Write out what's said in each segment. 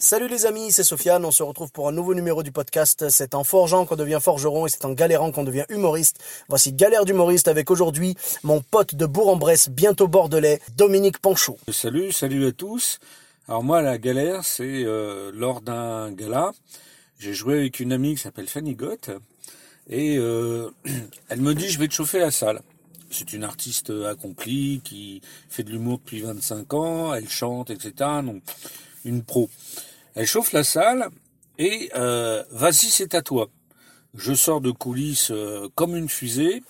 Salut les amis, c'est Sofiane, on se retrouve pour un nouveau numéro du podcast. C'est en forgeant qu'on devient forgeron et c'est en galérant qu'on devient humoriste. Voici Galère d'humoriste avec aujourd'hui mon pote de Bourg-en-Bresse, bientôt bordelais, Dominique Panchot. Salut, salut à tous. Alors moi, la galère, c'est euh, lors d'un gala, j'ai joué avec une amie qui s'appelle Fanny Gott, et euh, elle me dit, je vais te chauffer la salle. C'est une artiste accomplie qui fait de l'humour depuis 25 ans, elle chante, etc. Donc, une pro. Elle chauffe la salle et euh, vas-y, c'est à toi. Je sors de coulisses euh, comme une fusée.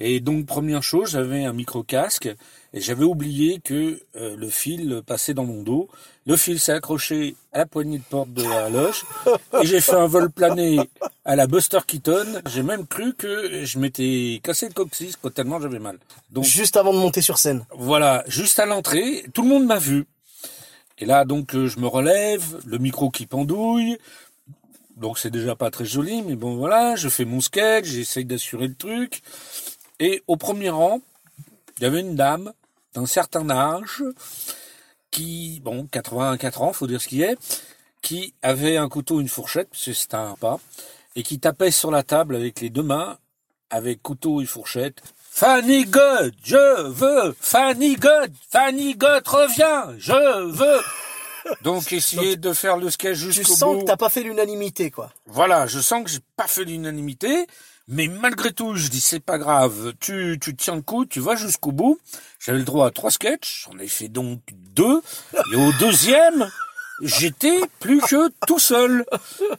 Et donc, première chose, j'avais un micro-casque et j'avais oublié que euh, le fil passait dans mon dos. Le fil s'est accroché à la poignée de porte de la loge et j'ai fait un vol plané à la Buster Keaton. J'ai même cru que je m'étais cassé le coccyx tellement j'avais mal. Donc Juste avant de monter sur scène. voilà, juste à l'entrée, tout le monde m'a vu. Et là, donc, euh, je me relève, le micro qui pendouille. Donc, c'est déjà pas très joli, mais bon, voilà, je fais mon sketch, j'essaye d'assurer le truc. Et au premier rang, il y avait une dame d'un certain âge qui, bon, 84 ans, faut dire ce qui est, qui avait un couteau, une fourchette, parce que c'était un repas, et qui tapait sur la table avec les deux mains, avec couteau et fourchette. Fanny God, je veux, Fanny God, Fanny God, reviens, je veux. Donc, essayer de faire le sketch Tu jusqu'au sens bout. que t'as pas fait l'unanimité, quoi. Voilà, je sens que j'ai pas fait l'unanimité, mais malgré tout, je dis c'est pas grave, tu, tu tiens le coup, tu vas jusqu'au bout. J'avais le droit à trois sketchs, j'en ai fait donc deux, et au deuxième, j'étais plus que tout seul.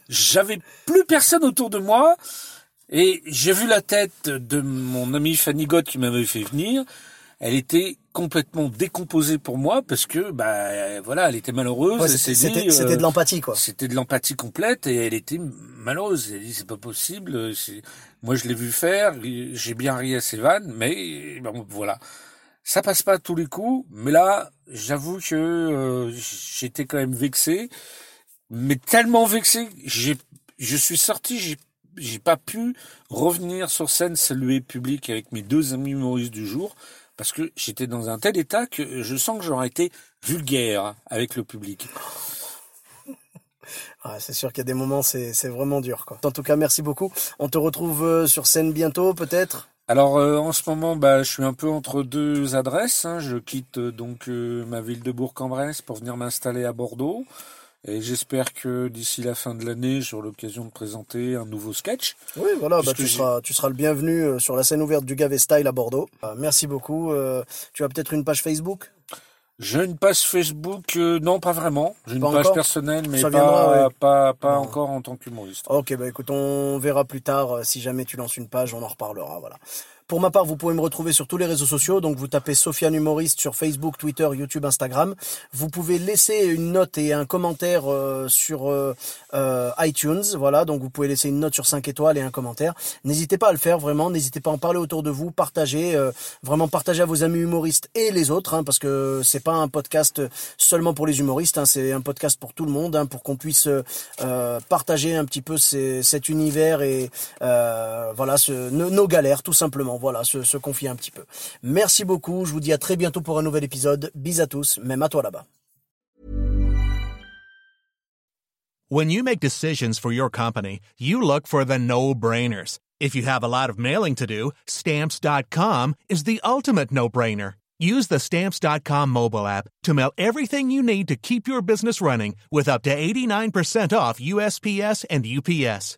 J'avais plus personne autour de moi, et j'ai vu la tête de mon amie Fanny Gott qui m'avait fait venir. Elle était complètement décomposée pour moi parce que bah voilà, elle était malheureuse. Ouais, c'était c'était euh, de l'empathie, quoi. c'était de l'empathie complète et elle était malheureuse. Elle dit c'est pas possible. Moi je l'ai vu faire, j'ai bien ri à ses vannes, mais voilà. Ça passe pas à tous les coups, mais là j'avoue que euh, j'étais quand même vexé, mais tellement vexé, j'ai je suis sorti, j'ai j'ai pas pu revenir sur scène saluer public avec mes deux amis humoristes du jour parce que j'étais dans un tel état que je sens que j'aurais été vulgaire avec le public. Ah, c'est sûr qu'il y a des moments, c'est c'est vraiment dur, quoi. En tout cas, merci beaucoup. On te retrouve euh, sur scène bientôt, peut-être? Alors euh, en ce moment, bah, je suis un peu entre deux adresses. hein. Je quitte euh, donc euh, ma ville de Bourg-en-Bresse pour venir m'installer à Bordeaux. Et j'espère que d'ici la fin de l'année, j'aurai l'occasion de présenter un nouveau sketch. Oui, voilà, bah, tu, seras, tu seras le bienvenu euh, sur la scène ouverte du Gavet Style à Bordeaux. Euh, merci beaucoup. Euh, tu as peut-être une page Facebook? J'ai une page Facebook, euh, non pas vraiment. J'ai une page personnelle, mais Ça pas, viendra, ouais. pas, pas Non. encore en tant qu'humoriste. Ok, bah écoute, on verra plus tard. Si jamais tu lances une page, on en reparlera. Voilà. Pour ma part, vous pouvez me retrouver sur tous les réseaux sociaux. Donc, vous tapez Sofiane Humoriste sur Facebook, Twitter, YouTube, Instagram. Vous pouvez laisser une note et un commentaire euh, sur euh, euh, iTunes. Voilà. Donc, vous pouvez laisser une note sur 5 étoiles et un commentaire. N'hésitez pas à le faire, vraiment. N'hésitez pas à en parler autour de vous. Partagez. euh, vraiment, partagez à vos amis humoristes et les autres. hein, parce que c'est pas un podcast seulement pour les humoristes. hein, c'est un podcast pour tout le monde. hein, pour qu'on puisse euh, partager un petit peu ces- cet univers et voilà ce, nos galères tout simplement. Voilà, se, se confier un petit peu. Merci beaucoup. Je vous dis à très bientôt pour un nouvel épisode. Bis à tous, même à toi là-bas. When you make decisions for your company, you look for the no-brainers. If you have a lot of mailing to do, stamps.com is the ultimate no-brainer. Use the stamps.com mobile app to mail everything you need to keep your business running with up to 89% off USPS and UPS.